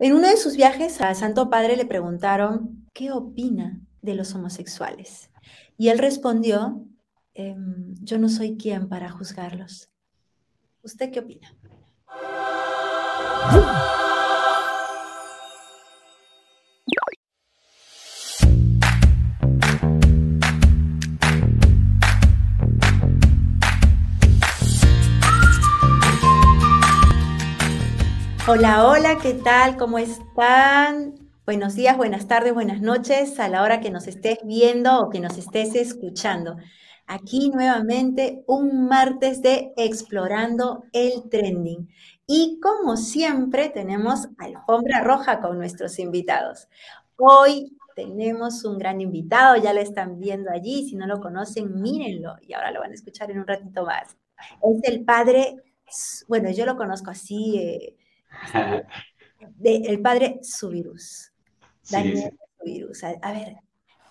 En uno de sus viajes a Santo Padre le preguntaron, ¿qué opina de los homosexuales? Y él respondió, em, yo no soy quien para juzgarlos. ¿Usted qué opina? Hola, hola, ¿qué tal? ¿Cómo están? Buenos días, buenas tardes, buenas noches a la hora que nos estés viendo o que nos estés escuchando. Aquí nuevamente un martes de Explorando el Trending. Y como siempre tenemos alfombra roja con nuestros invitados. Hoy tenemos un gran invitado, ya lo están viendo allí, si no lo conocen, mírenlo y ahora lo van a escuchar en un ratito más. Es el padre, bueno, yo lo conozco así, eh, el padre Subirus. Daniel Subirus. A, ver,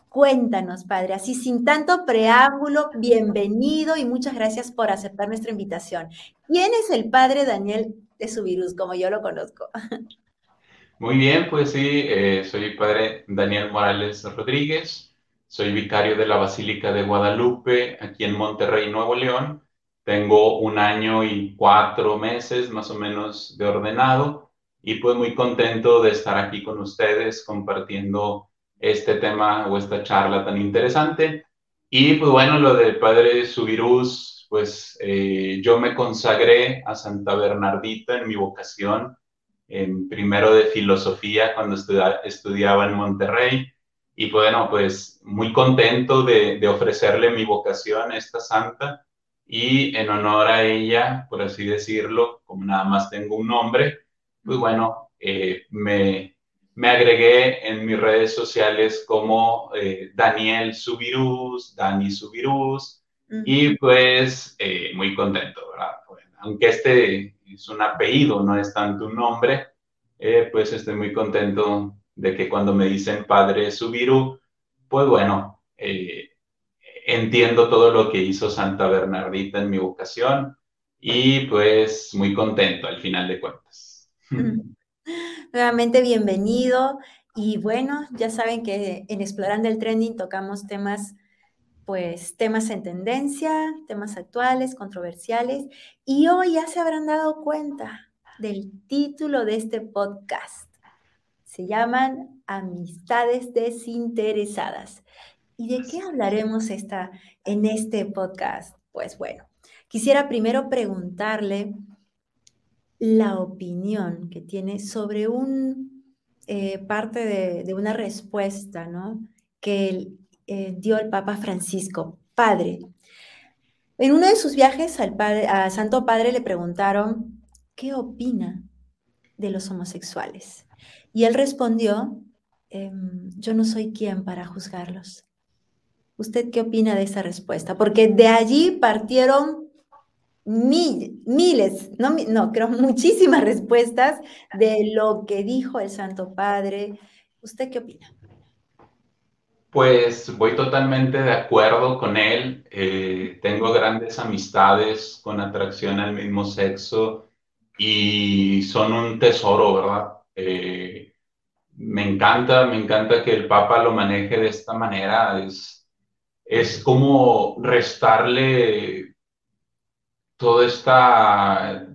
cuéntanos, padre, así sin tanto preámbulo, bienvenido y muchas gracias por aceptar nuestra invitación. ¿Quién es el padre Daniel de Subirus, como yo lo conozco? Muy bien, pues sí, eh, soy padre Daniel Morales Rodríguez, soy vicario de la Basílica de Guadalupe, aquí en Monterrey, Nuevo León. Tengo un año y cuatro meses más o menos de ordenado y pues muy contento de estar aquí con ustedes compartiendo este tema o esta charla tan interesante. Y pues bueno, lo del Padre Subirús, pues eh, yo me consagré a Santa Bernardita en mi vocación, en primero de filosofía cuando estudiaba en Monterrey. Y pues bueno, pues muy contento de, de ofrecerle mi vocación a esta santa y en honor a ella, por así decirlo, como nada más tengo un nombre, pues bueno, eh, me, me, agregué en mis redes sociales como eh, Daniel Subirús, Dani Subirús, y pues eh, muy contento, ¿verdad? aunque este es un apellido, no es tanto un nombre, pues estoy muy contento de que cuando me dicen Padre Subirú, pues bueno, entiendo todo lo que hizo Santa Bernardita en mi vocación y pues muy contento al final de cuentas. Nuevamente bienvenido y bueno, ya saben que en Explorando el Trending tocamos temas pues temas en tendencia, temas actuales, controversiales y hoy ya se habrán dado cuenta del título de este podcast. Se llaman Amistades desinteresadas. ¿Y de qué hablaremos esta, en este podcast? Pues bueno, quisiera primero preguntarle la opinión que tiene sobre un eh, parte de, una respuesta ¿no? que eh, dio el Papa Francisco. Padre, en uno de sus viajes al padre, Santo Padre le preguntaron, ¿qué opina de los homosexuales? Y él respondió, em, yo no soy quien para juzgarlos. ¿Usted qué opina de esa respuesta? Porque de allí partieron miles, no, no, creo muchísimas respuestas de lo que dijo el Santo Padre. ¿Usted qué opina? Pues voy totalmente de acuerdo con él. Eh, tengo grandes amistades con atracción al mismo sexo y son un tesoro, ¿verdad? Eh, me encanta, me encanta que el Papa lo maneje de esta manera. Es, es como restarle toda esta,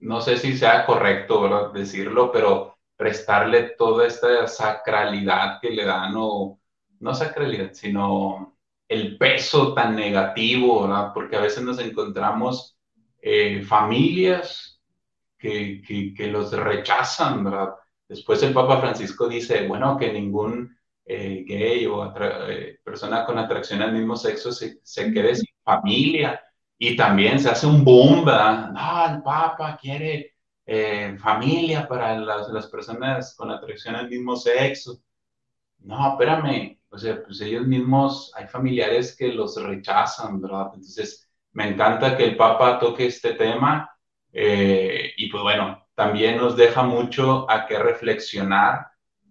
no sé si sea correcto decirlo, pero restarle toda esta sacralidad que le dan, o no sacralidad, sino el peso tan negativo, ¿verdad? porque a veces nos encontramos eh, familias que, que, los rechazan. Después el Papa Francisco dice, bueno, que ningún eh, gay o eh, persona con atracción al mismo sexo se, se, quede sin familia. Y también se hace un boom, ¿verdad? No, el Papa quiere eh, familia para las, las, personas con atracción al mismo sexo. No, espérame, o sea, pues ellos mismos, hay familiares que los rechazan, ¿verdad? Entonces, me encanta que el Papa toque este tema y pues bueno, también nos deja mucho a qué reflexionar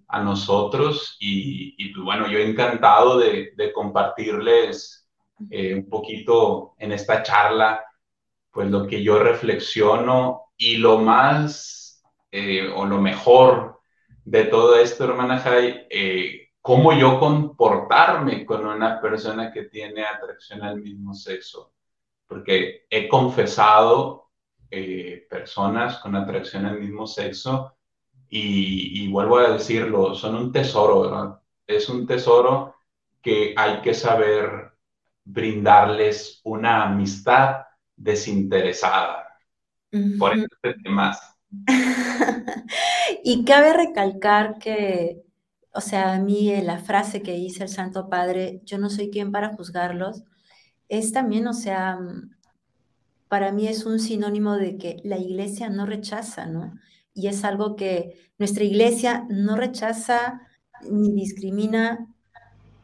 a nosotros y, pues bueno, yo encantado de, compartirles eh, un poquito en esta charla, pues lo que yo reflexiono y lo más eh, o lo mejor de todo esto, hermana Jai, eh, cómo yo comportarme con una persona que tiene atracción al mismo sexo. Porque he confesado personas con atracción al mismo sexo y, y, vuelvo a decirlo, son un tesoro, ¿verdad? Es un tesoro que hay que saber brindarles una amistad desinteresada. Por eso este y cabe recalcar que, o sea, a mí eh, la frase que dice el Santo Padre, yo no soy quien para juzgarlos, es también, o sea, mm, para mí es un sinónimo de que la iglesia no rechaza, ¿no? Y es algo que nuestra iglesia no rechaza ni discrimina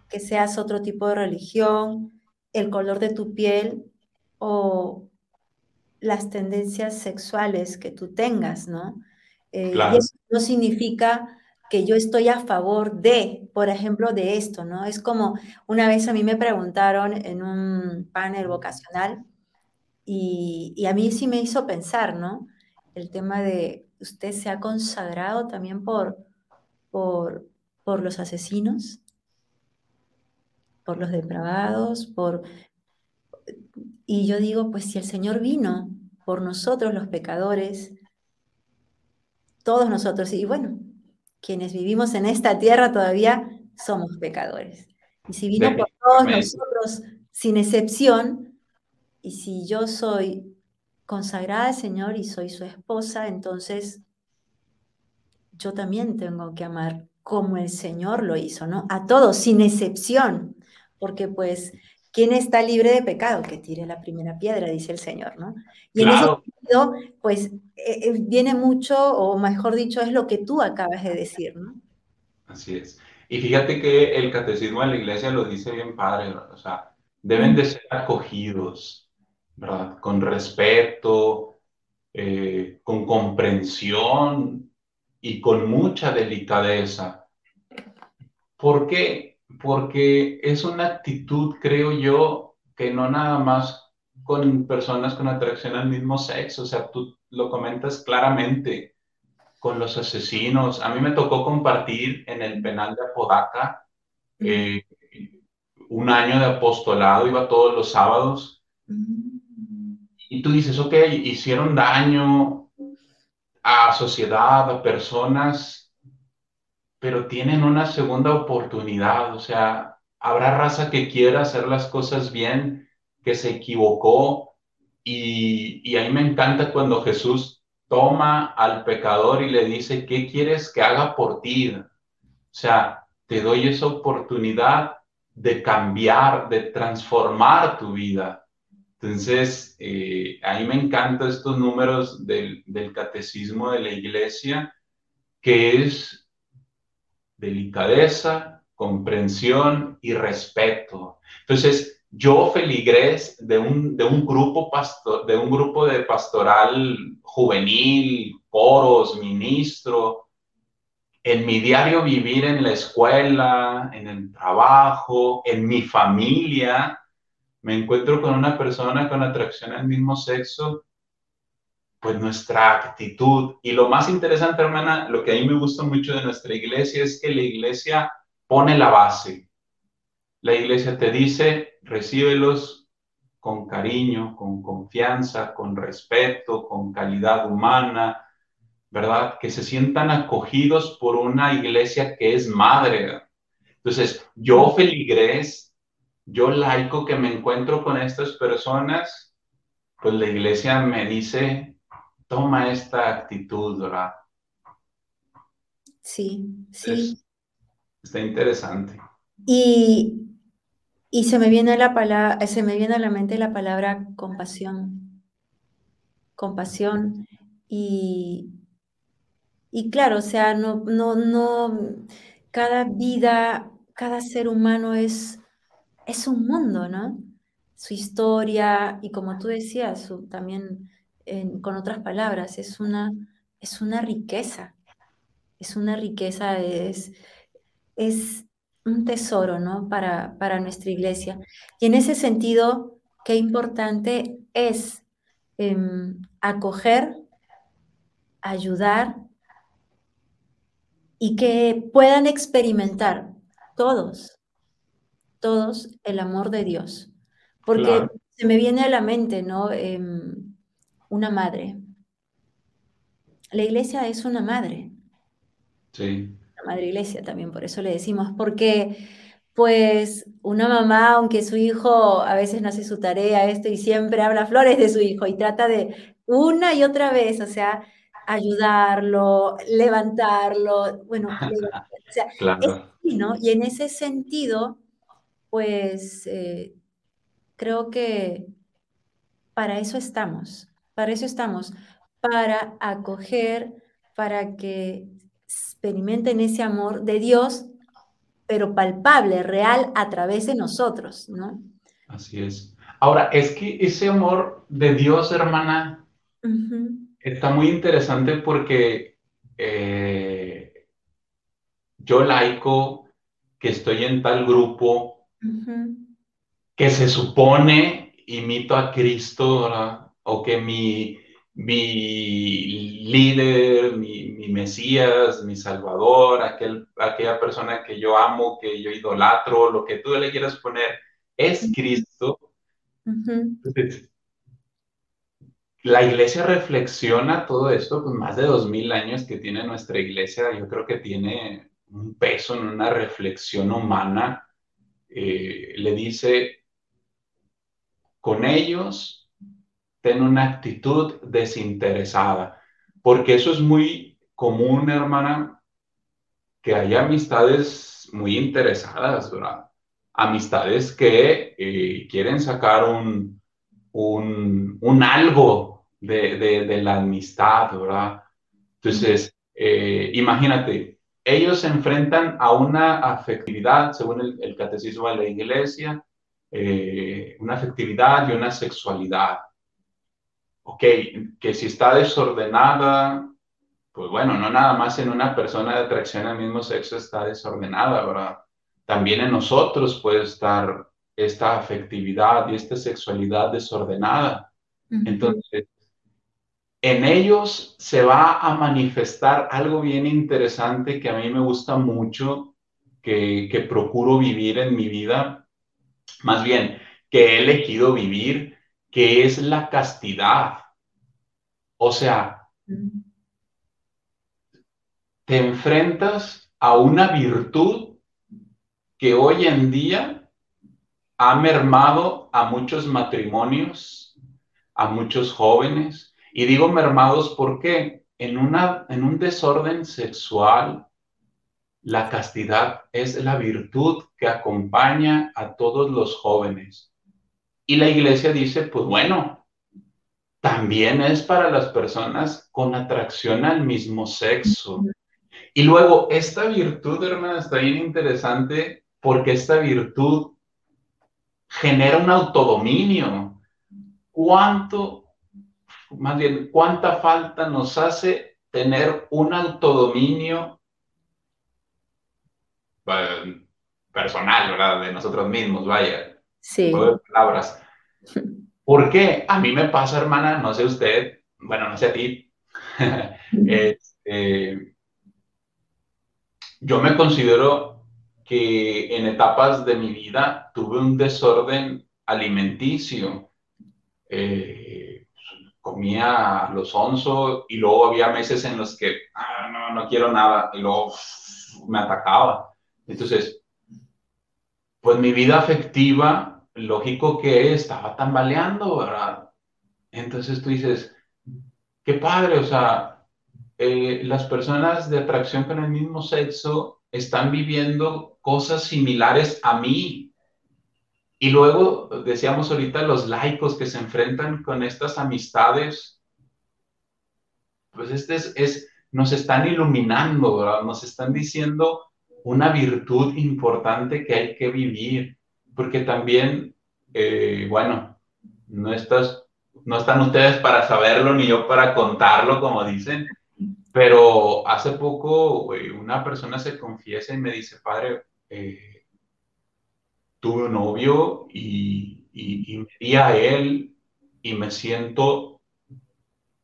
que seas otro tipo de religión, el color de tu piel o las tendencias sexuales que tú tengas, ¿no? Eh, y eso no significa que yo estoy a favor de, por ejemplo, de esto, ¿no? Es como una vez a mí me preguntaron en un panel vocacional y, y a mí sí me hizo pensar, ¿no? El tema de usted se ha consagrado también por, por, por los asesinos, por los depravados, por... Y yo digo, pues si el Señor vino por nosotros los pecadores, todos nosotros, y bueno, quienes vivimos en esta tierra todavía somos pecadores. Y si vino por todos nosotros, sin excepción, y si yo soy consagrada al Señor y soy su esposa, entonces yo también tengo que amar como el Señor lo hizo, ¿no? A todos, sin excepción porque pues, ¿quién está libre de pecado? Que tire la primera piedra, dice el Señor, ¿no? Y en ese sentido, pues, eh, eh, viene mucho, o mejor dicho, es lo que tú acabas de decir, ¿no? Así es. Y fíjate que el catecismo de la iglesia lo dice bien padre, o sea, deben de ser acogidos, ¿verdad? Con respeto, eh, con comprensión y con mucha delicadeza. ¿Por qué? porque es una actitud, creo yo, que no nada más con personas con atracción al mismo sexo, o sea, tú lo comentas claramente con los asesinos. A mí me tocó compartir en el penal de Apodaca eh, un año de apostolado, iba todos los sábados. Y tú dices, ok, hicieron daño a sociedad, a personas, pero tienen una segunda oportunidad, o sea, habrá raza que quiera hacer las cosas bien, que se equivocó, y, y ahí me encanta cuando Jesús toma al pecador y le dice, ¿qué quieres que haga por ti? O sea, te doy esa oportunidad de cambiar, de transformar tu vida. Entonces, eh, ahí me encantan estos números del, del catecismo de la iglesia, que es delicadeza, comprensión y respeto. Entonces, yo feligrés de un, de un, grupo, pastor, de, un grupo de pastoral juvenil, coros, ministro, en mi diario vivir en la escuela, en el trabajo, en mi familia, me encuentro con una persona con atracción al mismo sexo pues nuestra actitud. Y lo más interesante, hermana, lo que a mí me gusta mucho de nuestra iglesia es que la iglesia pone la base. La iglesia te dice, recíbelos con cariño, con confianza, con respeto, con calidad humana, ¿verdad? Que se sientan acogidos por una iglesia que es madre. Entonces, yo feligrés, yo laico que me encuentro con estas personas, pues la iglesia me dice, toma esta actitud, ¿verdad? Sí, sí. está interesante. Y, se me viene a la palabra, se me viene a la mente la palabra compasión. Compasión. Y, y claro, o sea, no, no, no, cada vida, cada ser humano es, es un mundo, ¿no? Su historia, y como tú decías, su, también con otras palabras, es una, es una riqueza, es una riqueza, es, es un tesoro ¿no? para, para nuestra iglesia. Y en ese sentido, qué importante es em, acoger, ayudar y que puedan experimentar todos, todos el amor de Dios. Porque se me viene a la mente, ¿no? Em, una madre. La iglesia es una madre. Sí. La madre iglesia también, por eso le decimos, porque pues una mamá, aunque su hijo a veces no hace su tarea, esto, y siempre habla flores de su hijo y trata de una y otra vez, o sea, ayudarlo, levantarlo, bueno, o sea, claro. ¿no? Y en ese sentido, pues eh, creo que para eso estamos, para eso estamos, para acoger, para que experimenten ese amor de Dios pero palpable, real, a través de nosotros, ¿no? Así es. Ahora, es que ese amor de Dios, hermana, está muy interesante porque eh, yo laico, que estoy en tal grupo, que se supone imito a Cristo, ¿verdad? o que mi, mi líder, mi, mi, Mesías, mi Salvador, aquel, aquella persona que yo amo, que yo idolatro, lo que tú le quieras poner, es Cristo. la iglesia reflexiona todo esto, con más de dos mil años que tiene nuestra iglesia, yo creo que tiene un peso en una reflexión humana. Eh, le dice, con ellos ten una actitud desinteresada, porque eso es muy común, hermana, que haya amistades muy interesadas, ¿verdad? Amistades que eh, quieren sacar un, un, algo de, la amistad, ¿verdad? Entonces, eh, imagínate, ellos se enfrentan a una afectividad, según el, catecismo de la iglesia, eh, una afectividad y una sexualidad ok, que si está desordenada, pues bueno, no nada más en una persona de atracción al mismo sexo está desordenada, ¿verdad? También en nosotros puede estar esta afectividad y esta sexualidad desordenada. Entonces, en ellos se va a manifestar algo bien interesante que a mí me gusta mucho, que, procuro vivir en mi vida, más bien que he elegido vivir, que es la castidad. O sea, te enfrentas a una virtud que hoy en día ha mermado a muchos matrimonios, a muchos jóvenes. Y digo mermados porque en, una, en un desorden sexual, la castidad es la virtud que acompaña a todos los jóvenes. Y la iglesia dice, pues bueno, también es para las personas con atracción al mismo sexo. Y luego, esta virtud, hermana, está bien interesante porque esta virtud genera un autodominio. ¿Cuánto, más bien, cuánta falta nos hace tener un autodominio eh, personal, ¿verdad? De nosotros mismos, vaya. Sí. palabras. ¿Por qué? A mí me pasa, hermana, no sé usted, bueno, no sé a ti. Este, yo me considero que en etapas de mi vida tuve un desorden alimenticio. Eh, comía los onzo y luego había meses en los que ah, no, no quiero nada y luego me atacaba. Entonces, pues mi vida afectiva, lógico que estaba tambaleando, ¿verdad? Entonces tú dices, qué padre, o sea, eh, las personas de atracción con el mismo sexo están viviendo cosas similares a mí. Y luego decíamos ahorita los laicos que se enfrentan con estas amistades, pues este es, nos están iluminando, ¿verdad? Nos están diciendo una virtud importante que hay que vivir, porque también, eh, bueno, no, estás, no están ustedes para saberlo ni yo para contarlo, como dicen, pero hace poco una persona se confiesa y me dice, padre, eh, tuve un novio y, y, y me di a él y me siento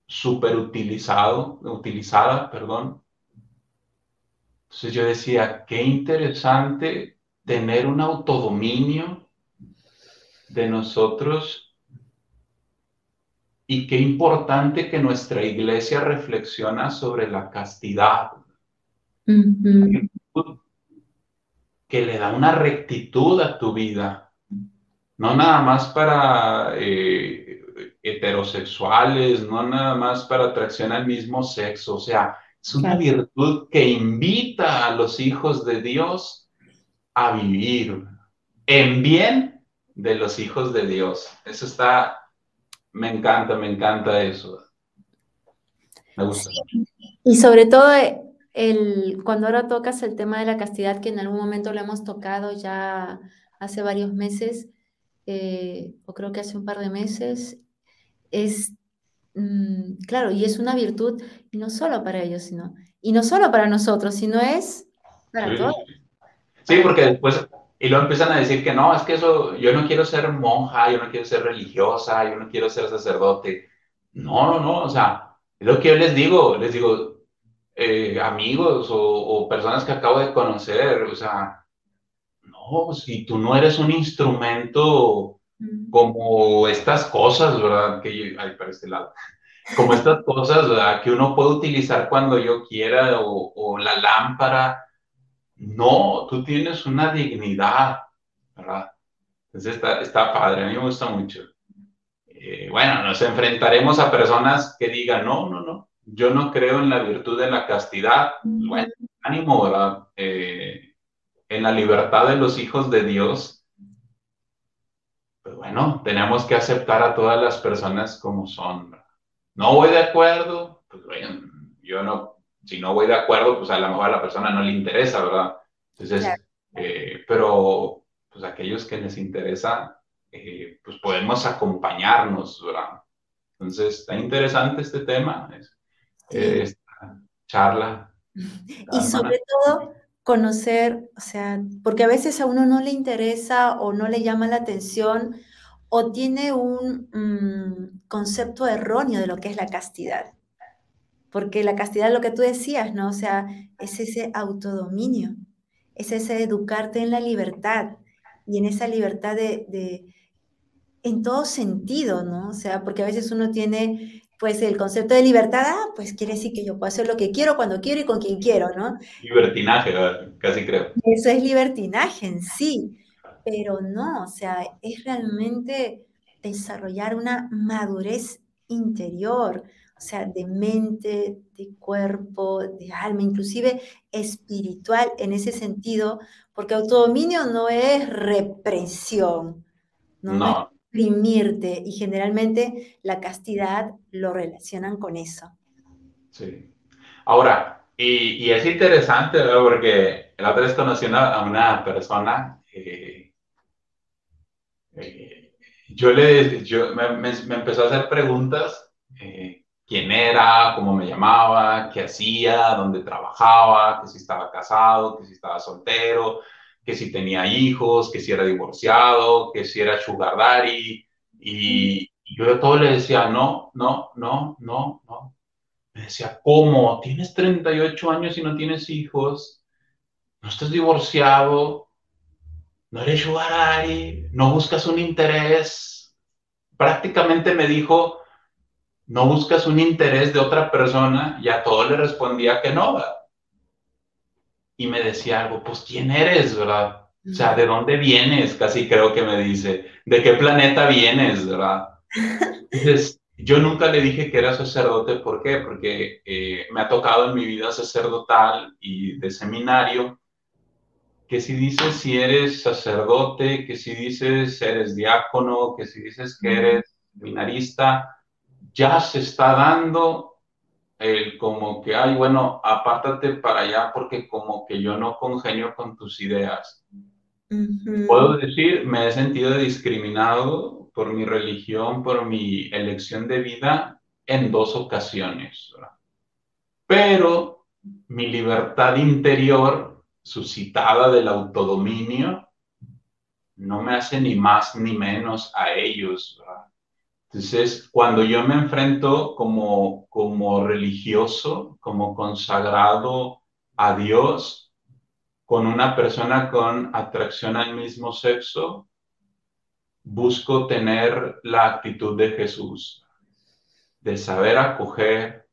súper utilizado, utilizada, perdón, Entonces yo decía, qué interesante tener un autodominio de nosotros y qué importante que nuestra iglesia reflexiona sobre la castidad. Que le da una rectitud a tu vida, no nada más para eh, heterosexuales, no nada más para atracción al mismo sexo, o sea, es una virtud que invita a los hijos de Dios a vivir en bien de los hijos de Dios. Eso está, me encanta, me encanta eso. Me gusta. Y sobre todo el, cuando ahora tocas el tema de la castidad, que en algún momento lo hemos tocado ya hace varios meses, eh, o creo que hace un par de meses, es Mm, claro, y es una virtud, y no solo para ellos, sino, y no solo para nosotros, sino es para sí. todos. Sí, porque después, y luego empiezan a decir que no, es que eso, yo no quiero ser monja, yo no quiero ser religiosa, yo no quiero ser sacerdote. No, no, no, o sea, es lo que yo les digo, les digo, eh, amigos o, o, personas que acabo de conocer, o sea, no, si tú no eres un instrumento como estas cosas, ¿verdad? Que ay, para este lado. Como estas cosas, ¿verdad? Que uno puede utilizar cuando yo quiera o, la lámpara. No, tú tienes una dignidad, ¿verdad? Entonces está, está padre, a mí me gusta mucho. Eh, bueno, nos enfrentaremos a personas que digan, no, no, no, yo no creo en la virtud de la castidad. Bueno, ánimo, ¿verdad? Eh, en la libertad de los hijos de Dios pues bueno, tenemos que aceptar a todas las personas como son. No voy de acuerdo, pues bueno, yo no, si no voy de acuerdo, pues a lo mejor a la persona no le interesa, ¿verdad? Entonces, eh, pero pues aquellos que les interesa, eh, pues podemos acompañarnos, ¿verdad? Entonces, está interesante este tema, esta charla. Y sobre todo, conocer, o sea, porque a veces a uno no le interesa o no le llama la atención o tiene un mm, concepto erróneo de lo que es la castidad. Porque la castidad, lo que tú decías, ¿no? O sea, es ese autodominio, es ese educarte en la libertad y en esa libertad de, de en todo sentido, ¿no? O sea, porque a veces uno tiene pues el concepto de libertad, ah, pues quiere decir que yo puedo hacer lo que quiero, cuando quiero y con quien quiero, ¿no? Libertinaje, casi creo. Eso es libertinaje en sí, pero no, o sea, es realmente desarrollar una madurez interior, o sea, de mente, de cuerpo, de alma, inclusive espiritual en ese sentido, porque autodominio no es represión, no, no y generalmente la castidad lo relacionan con eso. Sí. Ahora, y, es interesante, ¿verdad? Porque la otra vez conocí a una persona, eh, eh, yo le, yo, me, me, empezó a hacer preguntas, eh, quién era, cómo me llamaba, qué hacía, dónde trabajaba, que si estaba casado, que si estaba soltero, que si tenía hijos, que si era divorciado, que si era sugar y, yo de todo le decía, no, no, no, no, no. Me decía, ¿cómo? ¿Tienes 38 años y no tienes hijos? ¿No estás divorciado? ¿No eres sugar? ¿No buscas un interés? Prácticamente me dijo, no buscas un interés de otra persona y a todo le respondía que no. Y me decía algo, pues ¿quién eres, verdad? O sea, ¿de dónde vienes? Casi creo que me dice, ¿de qué planeta vienes, verdad? Entonces, yo nunca le dije que era sacerdote, ¿por qué? Porque eh, me ha tocado en mi vida sacerdotal y de seminario, que si dices si eres sacerdote, que si dices eres diácono, que si dices que eres seminarista, ya se está dando el como que, ay, bueno, apártate para allá porque como que yo no congenio con tus ideas. Puedo decir, me he sentido discriminado por mi religión, por mi elección de vida en dos ocasiones. Pero mi libertad interior, suscitada del autodominio, no me hace ni más ni menos a ellos. ¿verdad? Entonces, cuando yo me enfrento como, como religioso, como consagrado a Dios, con una persona con atracción al mismo sexo, busco tener la actitud de Jesús, de saber acoger,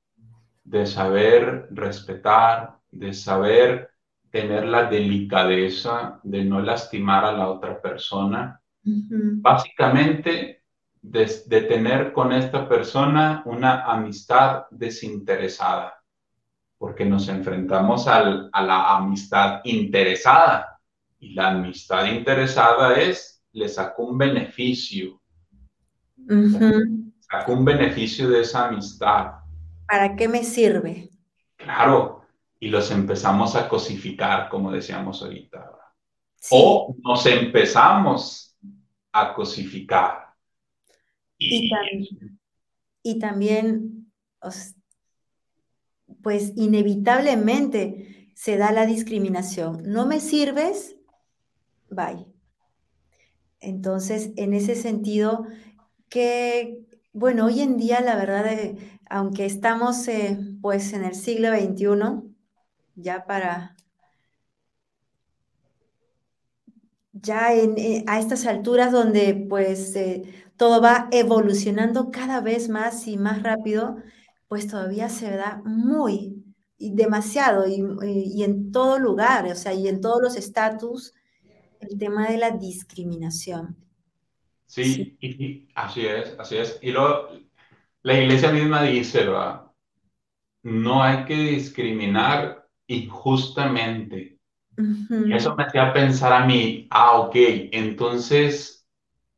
de saber respetar, de saber tener la delicadeza de no lastimar a la otra persona. Básicamente, de, tener con esta persona una amistad desinteresada, porque nos enfrentamos a la amistad interesada. Y la amistad interesada es, le saco un beneficio. Saco un beneficio de esa amistad. ¿Para qué me sirve? Claro, y los empezamos a cosificar, como decíamos ahorita. O nos empezamos a cosificar. Y, también, pues inevitablemente se da la discriminación. No me sirves, bye. Entonces, en ese sentido, que, bueno, hoy en día, la verdad, eh, aunque estamos eh, pues en el siglo XXI, ya para, ya eh, a estas alturas donde pues todo va evolucionando cada vez más y más rápido, pues todavía se da muy y demasiado y, en todo lugar, o sea, y en todos los estatus, el tema de la discriminación. Sí, Y, así es, así es. Y luego la iglesia misma dice, ¿verdad? No hay que discriminar injustamente. Eso me hacía pensar a mí, ah, ok, entonces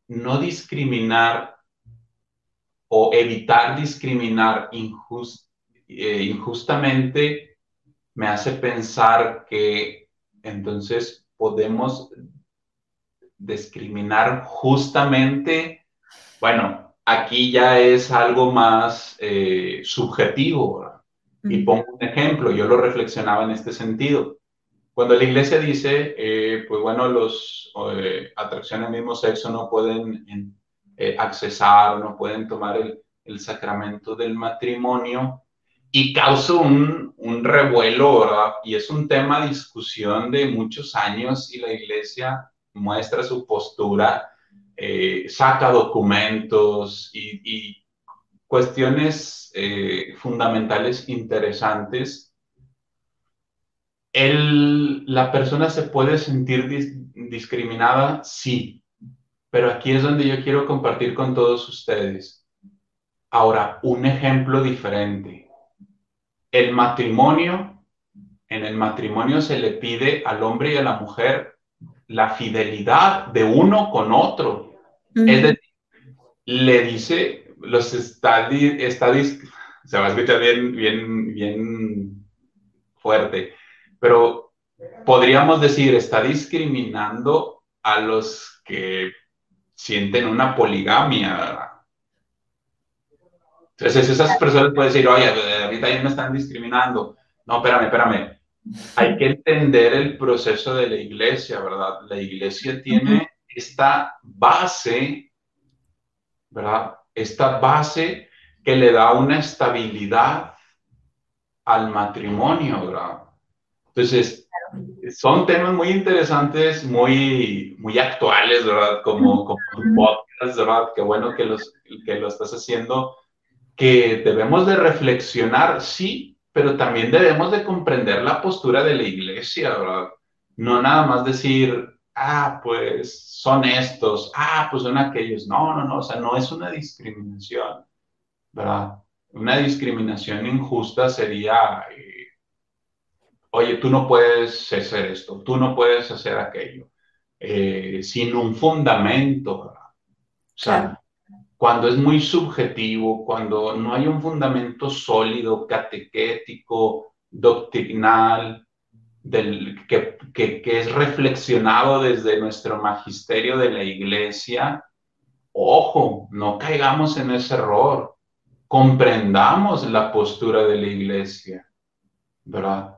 no discriminar o evitar discriminar eh, injustamente me hace pensar que entonces podemos discriminar justamente, bueno, aquí ya es algo más eh, subjetivo, y pongo un ejemplo, yo lo reflexionaba en este sentido. Cuando la iglesia dice, eh, pues bueno, los eh, atracciones del mismo sexo no pueden eh, accesar, no pueden tomar el, el, sacramento del matrimonio, y causa un, un revuelo, ¿verdad? Y es un tema de discusión de muchos años y la iglesia muestra su postura, eh, saca documentos y, y cuestiones eh, fundamentales interesantes. El, la persona se puede sentir discriminada, sí, pero aquí es donde yo quiero compartir con todos ustedes. Ahora, un ejemplo diferente. El matrimonio, en el matrimonio se le pide al hombre y a la mujer la fidelidad de uno con otro. Es decir, le dice los estadis, se va a escuchar bien, bien, bien fuerte, pero podríamos decir, está discriminando a los que sienten una poligamia, Entonces esas personas pueden decir, oye, ahorita ya me están discriminando. No, espérame, espérame. Hay que entender el proceso de la iglesia, ¿verdad? La iglesia tiene esta base, ¿verdad? esta base que le da una estabilidad al matrimonio, ¿verdad? Entonces, son temas muy interesantes, muy, muy actuales, ¿verdad? Como, como un podcast, ¿verdad? Qué bueno que, los, que lo estás haciendo, que debemos de reflexionar, sí, pero también debemos de comprender la postura de la iglesia, ¿verdad? No nada más decir, ah, pues son estos, ah, pues son aquellos. No, no, no, o sea, no es una discriminación, ¿verdad? Una discriminación injusta sería, eh, oye, tú no puedes hacer esto, tú no puedes hacer aquello, eh, sin un fundamento, ¿verdad? O sea, cuando es muy subjetivo, cuando no hay un fundamento sólido, catequético, doctrinal, del, que, que, es reflexionado desde nuestro magisterio de la iglesia, ojo, no caigamos en ese error, comprendamos la postura de la iglesia, ¿verdad?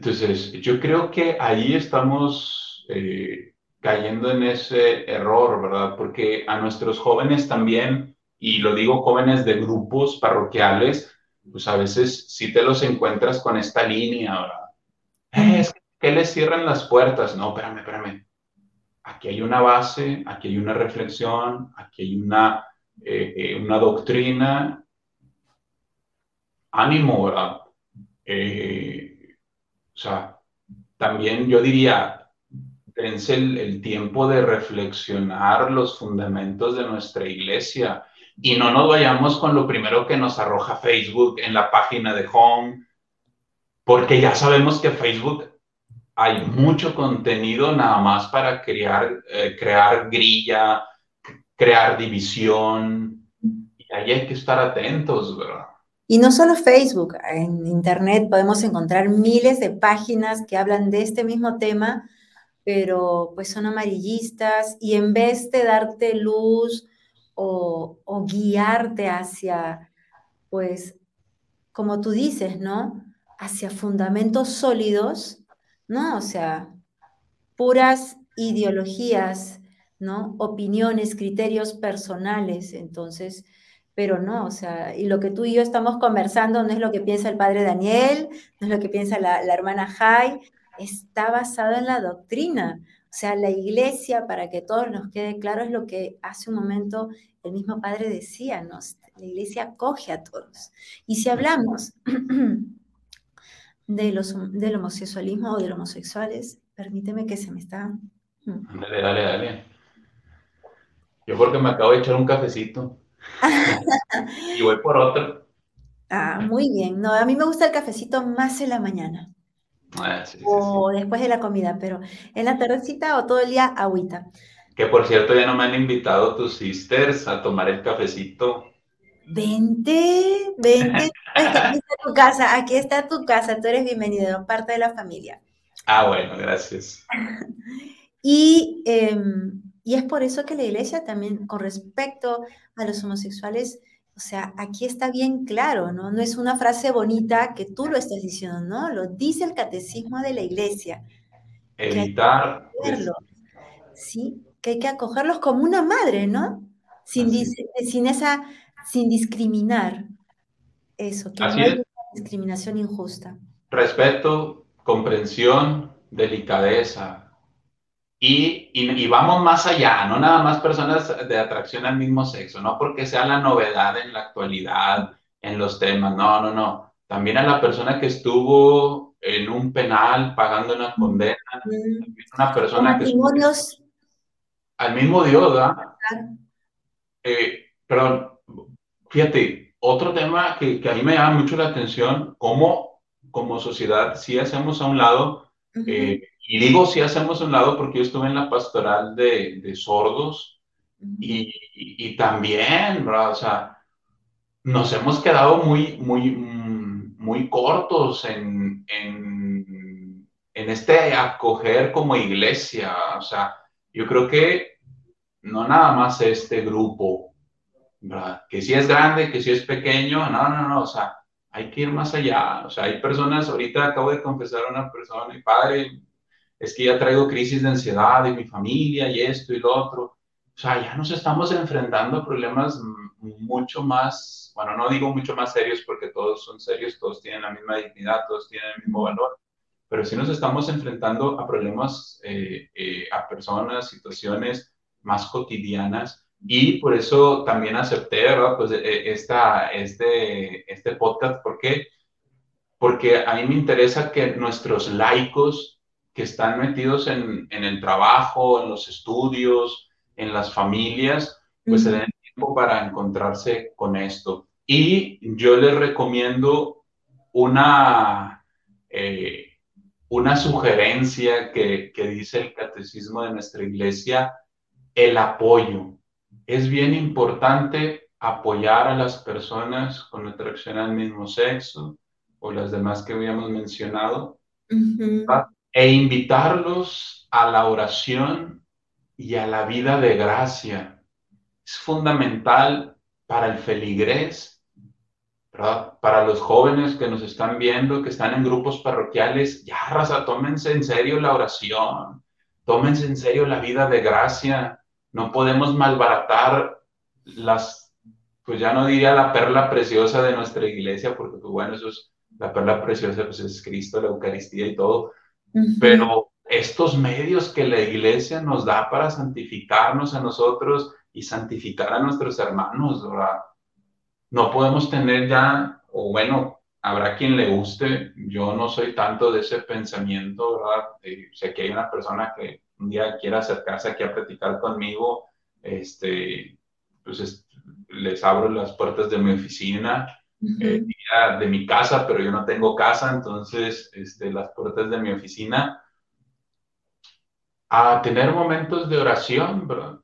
Entonces, yo creo que ahí estamos eh, cayendo en ese error, ¿verdad? Porque a nuestros jóvenes también, y lo digo jóvenes de grupos parroquiales, pues a veces sí te los encuentras con esta línea, ¿verdad? es que les cierren las puertas. No, espérame, espérame. Aquí hay una base, aquí hay una reflexión, aquí hay una, eh, eh, una doctrina. Ánimo, ¿verdad? Eh, sea, también yo diría, dense el, tiempo de reflexionar los fundamentos de nuestra iglesia y no nos vayamos con lo primero que nos arroja Facebook en la página de Home, porque ya sabemos que Facebook hay mucho contenido nada más para crear, eh, crear grilla, crear división, y ahí hay que estar atentos, ¿verdad? Y no solo Facebook, en Internet podemos encontrar miles de páginas que hablan de este mismo tema, pero pues son amarillistas y en vez de darte luz o, guiarte hacia, pues, como tú dices, ¿no? Hacia fundamentos sólidos, ¿no? O sea, puras ideologías, ¿no? Opiniones, criterios personales, entonces, pero no, o sea, y lo que tú y yo estamos conversando no es lo que piensa el padre Daniel, no es lo que piensa la, hermana Jai, está basado en la doctrina. O sea, la iglesia, para que todos nos quede claro, es lo que hace un momento el mismo padre decía, ¿no? La iglesia acoge a todos. Y si hablamos de los, del homosexualismo o de los homosexuales, permíteme que se me está... Mm. Dale, dale, dale. Yo porque me acabo de echar un cafecito. y voy por otro. Ah, muy bien. No, a mí me gusta el cafecito más en la mañana. Ah, o después de la comida, pero en la tardecita o todo el día agüita. Que por cierto ya no me han invitado tus sisters a tomar el cafecito. Vente, vente. Aquí está tu casa, aquí está tu casa, tú eres bienvenido, parte de la familia. Ah, bueno, gracias. Y, em, y es por eso que la iglesia también, con respecto a los homosexuales, o sea, aquí está bien claro, ¿no? No es una frase bonita que tú lo estás diciendo, ¿no? Lo dice el catecismo de la iglesia. Evitar. Sí, que hay que acogerlos como una madre, ¿no? Sin, sin esa sin discriminar. Eso, que no hay discriminación injusta. Respeto, comprensión, delicadeza. Y, y, vamos más allá, no nada más personas de atracción al mismo sexo, no porque sea la novedad en la actualidad, en los temas, no, no, no. También a la persona que estuvo en un penal pagando una condena, una persona que... Al mismo Dios, ¿verdad? Eh, perdón, Fíjate, otro tema que, a mí me llama mucho la atención, cómo como sociedad si hacemos a un lado, eh, y digo si hacemos un lado porque yo estuve en la pastoral de, sordos y, también, ¿verdad? O sea, nos hemos quedado muy, muy, muy cortos en, en, en este acoger como iglesia. O sea, yo creo que no nada más este grupo que si es grande, que si es pequeño, no, no, no, o sea, hay que ir más allá. O sea, hay personas, ahorita acabo de confesar a una persona, mi padre, es que ya traigo crisis de ansiedad en mi familia y esto y lo otro. O sea, ya nos estamos enfrentando a problemas mucho más, bueno, no digo mucho más serios porque todos son serios, todos tienen la misma dignidad, todos tienen el mismo valor, pero sí nos estamos enfrentando a problemas, eh, eh, a personas, situaciones más cotidianas y por eso también acepté, ¿verdad? Pues eh, esta, este, este podcast. ¿Por qué? Porque a mí me interesa que nuestros laicos que están metidos en, en el trabajo, en los estudios, en las familias, pues se den tiempo para encontrarse con esto. Y yo les recomiendo una, eh, una sugerencia que, que dice el catecismo de nuestra iglesia, el apoyo. Es bien importante apoyar a las personas con atracción al mismo sexo o las demás que habíamos mencionado e invitarlos a la oración y a la vida de gracia. Es fundamental para el feligrés, para los jóvenes que nos están viendo, que están en grupos parroquiales, ya, raza, tómense en serio la oración, tómense en serio la vida de gracia, no podemos malbaratar las, pues ya no diría la perla preciosa de nuestra iglesia, porque pues bueno, eso es, la perla preciosa pues es Cristo, la Eucaristía y todo, pero estos medios que la iglesia nos da para santificarnos a nosotros y santificar a nuestros hermanos. No podemos tener ya, o bueno, habrá quien le guste, yo no soy tanto de ese pensamiento. Eh, sé que hay una persona que un día quiera acercarse aquí a platicar conmigo, este, pues les abro las puertas de mi oficina, eh, de mi casa, pero yo no tengo casa, entonces este, las puertas de mi oficina, a tener momentos de oración, ¿verdad?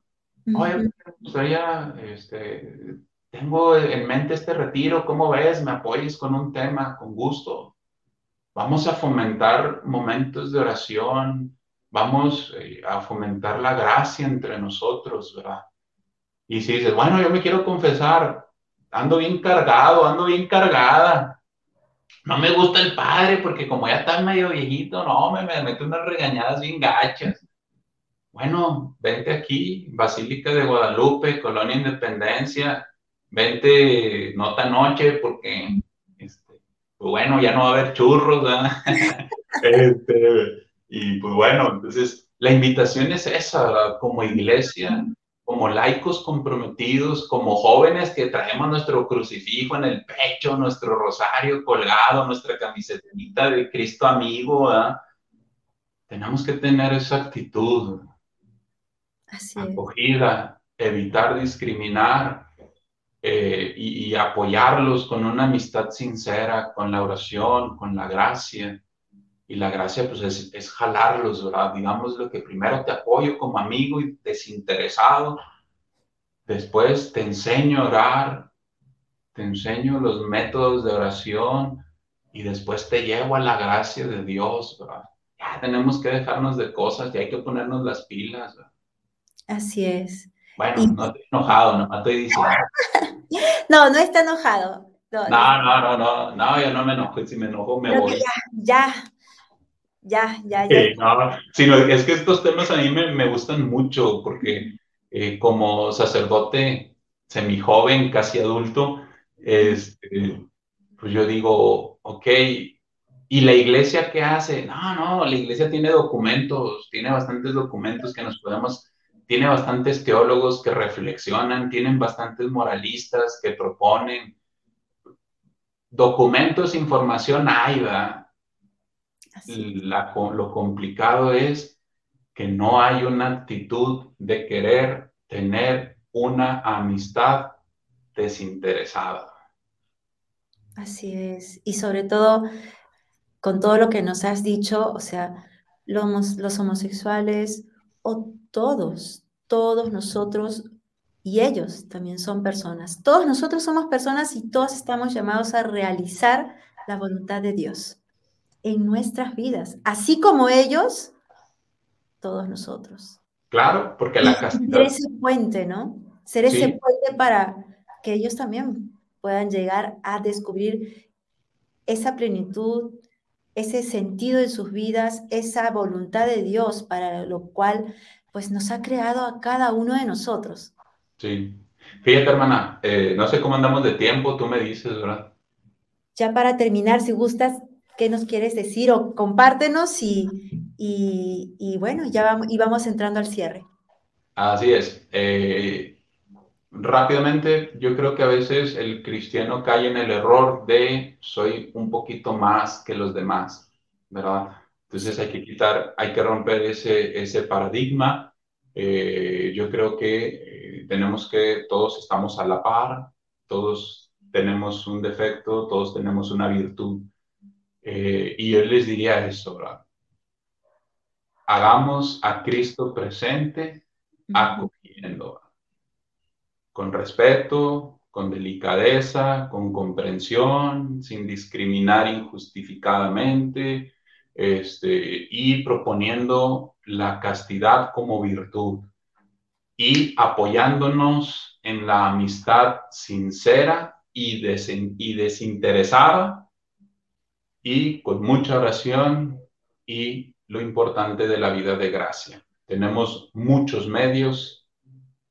Oye, me gustaría este, tengo en mente este retiro, ¿cómo ves? ¿Me apoyes con un tema? Con gusto. Vamos a fomentar momentos de oración, vamos eh, a fomentar la gracia entre nosotros, ¿verdad? Y si dices, bueno, yo me quiero confesar, ando bien cargado, ando bien cargada. No me gusta el padre porque como ya está medio viejito, no, me, me mete unas regañadas bien gachas. Bueno, vente aquí, Basílica de Guadalupe, Colonia Independencia, vente nota noche porque, este, pues bueno, ya no va a haber churros. Este, y pues bueno, entonces la invitación es esa, ¿verdad? Como iglesia, como laicos comprometidos, como jóvenes que traemos nuestro crucifijo en el pecho, nuestro rosario colgado, nuestra camiseta de Cristo amigo, ¿verdad? Tenemos que tener esa actitud. Así acogida, evitar discriminar, eh, y, apoyarlos con una amistad sincera, con la oración, con la gracia. Y la gracia, pues, es, es jalarlos, ¿verdad? Digamos lo que primero te apoyo como amigo y desinteresado. Después te enseño a orar, te enseño los métodos de oración y después te llevo a la gracia de Dios, ¿verdad? Ya tenemos que dejarnos de cosas y hay que ponernos las pilas. ¿verdad? Así es. Bueno, no estoy enojado, no estoy diciendo. no, no está enojado. No, no, no, no, no, yo no me enojo. Si me enojo, me voy. Ya, ya, ya, ya. no, sino es que estos temas a mí me, me gustan mucho porque eh, como sacerdote semi-joven, casi adulto, este, pues yo digo, ok, ¿y la iglesia qué hace? No, no, la iglesia tiene documentos, tiene bastantes documentos que nos podemos tiene bastantes teólogos que reflexionan, tienen bastantes moralistas que proponen documentos, información hay, ¿verdad? Lo complicado es que no hay una actitud de querer tener una amistad desinteresada. Así es. Y sobre todo, con todo lo que nos has dicho, o sea, los, los homosexuales o todos, todos nosotros y ellos también son personas. Todos nosotros somos personas y todos estamos llamados a realizar la voluntad de Dios en nuestras vidas, así como ellos, todos nosotros. Claro, porque la castidad... Ser ese puente, ¿no? Ser ese puente para que ellos también puedan llegar a descubrir esa plenitud, ese sentido en sus vidas, esa voluntad de Dios para lo cual pues nos ha creado a cada uno de nosotros. Sí. Fíjate, hermana, eh, no sé cómo andamos de tiempo, tú me dices, ¿verdad? Ya para terminar, si gustas, ¿qué nos quieres decir? O compártenos y, y, bueno, ya vamos, y vamos entrando al cierre. Así es. Eh, rápidamente, yo creo que a veces el cristiano cae en el error de soy un poquito más que los demás, ¿verdad? Entonces hay que quitar, hay que romper ese, ese paradigma. Eh, yo creo que eh, tenemos que, todos estamos a la par, todos tenemos un defecto, todos tenemos una virtud. Eh, y yo les diría eso, ¿verdad? Hagamos a Cristo presente acogiendo, con respeto, con delicadeza, con comprensión, sin discriminar injustificadamente, este, y proponiendo la castidad como virtud y apoyándonos en la amistad sincera y, y desinteresada y con mucha oración y lo importante de la vida de gracia. Tenemos muchos medios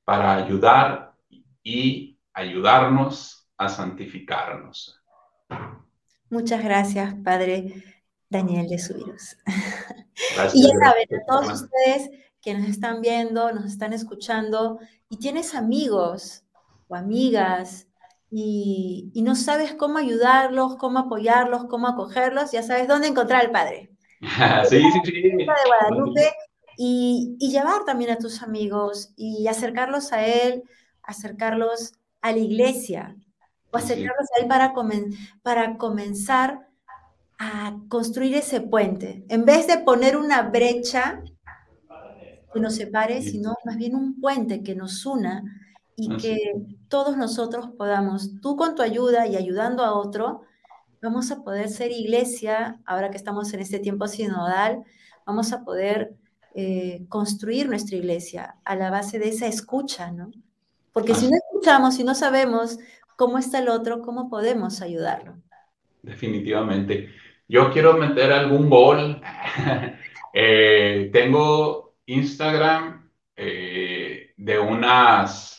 para ayudar y ayudarnos a santificarnos. Muchas gracias, Padre. Daniel de Subirus. y ya saben, a todos ustedes que nos están viendo, nos están escuchando y tienes amigos o amigas y, no sabes cómo ayudarlos, cómo apoyarlos, cómo acogerlos, ya sabes dónde encontrar al Padre. sí, sí, sí. De Guadalupe y, llevar también a tus amigos y acercarlos a Él, acercarlos a la iglesia o acercarlos a Él para, para comenzar a construir ese puente. En vez de poner una brecha que nos separe, sino más bien un puente que nos una y que todos nosotros podamos, tú con tu ayuda y ayudando a otro, vamos a poder ser iglesia, ahora que estamos en este tiempo sinodal, vamos a poder eh, construir nuestra iglesia a la base de esa escucha, ¿no? Porque si no escuchamos, si no sabemos cómo está el otro, ¿cómo podemos ayudarlo? Definitivamente. Yo quiero meter algún gol. Eh, tengo Instagram eh, de unas,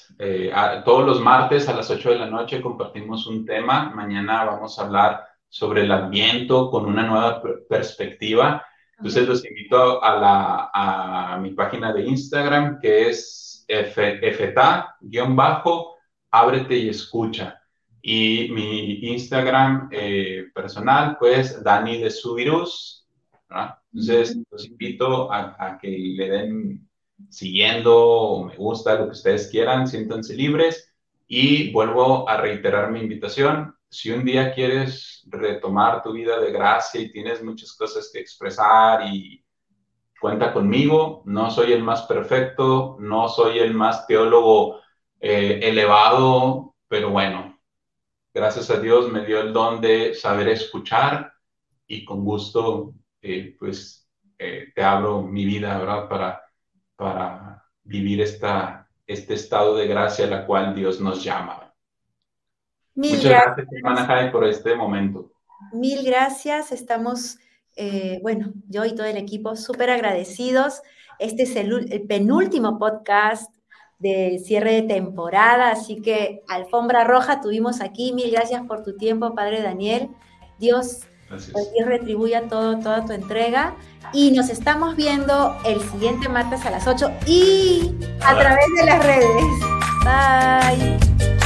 todos los martes a las 8 de la noche compartimos un tema. Mañana vamos a hablar sobre el adviento con una nueva perspectiva. Entonces los invito a, la, a mi página de Instagram que es fta-ábrete y escucha. Y mi Instagram eh, personal, pues Dani de Subirus. Entonces los invito a, a, que le den siguiendo me gusta, lo que ustedes quieran, siéntanse libres. Y vuelvo a reiterar mi invitación si un día quieres retomar tu vida de gracia y tienes muchas cosas que expresar y cuenta conmigo, no soy el más perfecto, no soy el más teólogo eh, elevado, pero bueno, gracias a Dios me dio el don de saber escuchar y con gusto, eh, pues, eh, te abro mi vida, ¿verdad? Para, para vivir esta, este estado de gracia a la cual Dios nos llama. Muchas gracias, hermana por este momento. Mil gracias. Estamos, eh, bueno, yo y todo el equipo súper agradecidos. Este es el, penúltimo podcast de cierre de temporada, así que alfombra roja tuvimos aquí. Mil gracias por tu tiempo, Padre Daniel. Dios, pues, Dios retribuya todo, toda tu entrega. Y nos estamos viendo el siguiente martes a las 8 y a través de las redes. Bye.